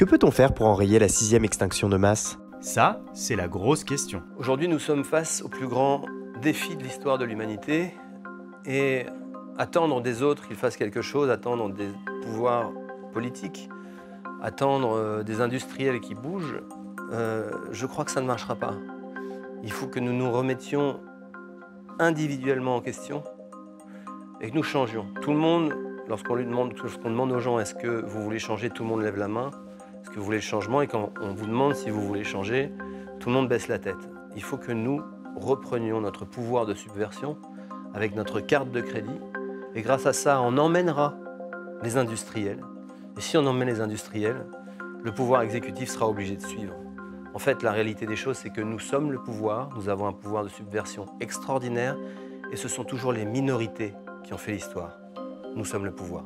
Que peut-on faire pour enrayer la sixième extinction de masse? Ça, c'est la grosse question. Aujourd'hui, nous sommes face au plus grand défi de l'histoire de l'humanité et attendre des autres qu'ils fassent quelque chose, attendre des pouvoirs politiques, attendre euh, des industriels qui bougent, euh, je crois que ça ne marchera pas. Il faut que nous nous remettions individuellement en question et que nous changions. Tout le monde, lorsqu'on lui demande, lorsqu'on demande aux gens est-ce que vous voulez changer, tout le monde lève la main. Que vous voulez le changement Et quand on vous demande si vous voulez changer, tout le monde baisse la tête. Il faut que nous reprenions notre pouvoir de subversion avec notre carte de crédit. Et grâce à ça, on emmènera les industriels. Et si on emmène les industriels, le pouvoir exécutif sera obligé de suivre. En fait, la réalité des choses, c'est que nous sommes le pouvoir, nous avons un pouvoir de subversion extraordinaire, et ce sont toujours les minorités qui ont fait l'histoire. Nous sommes le pouvoir.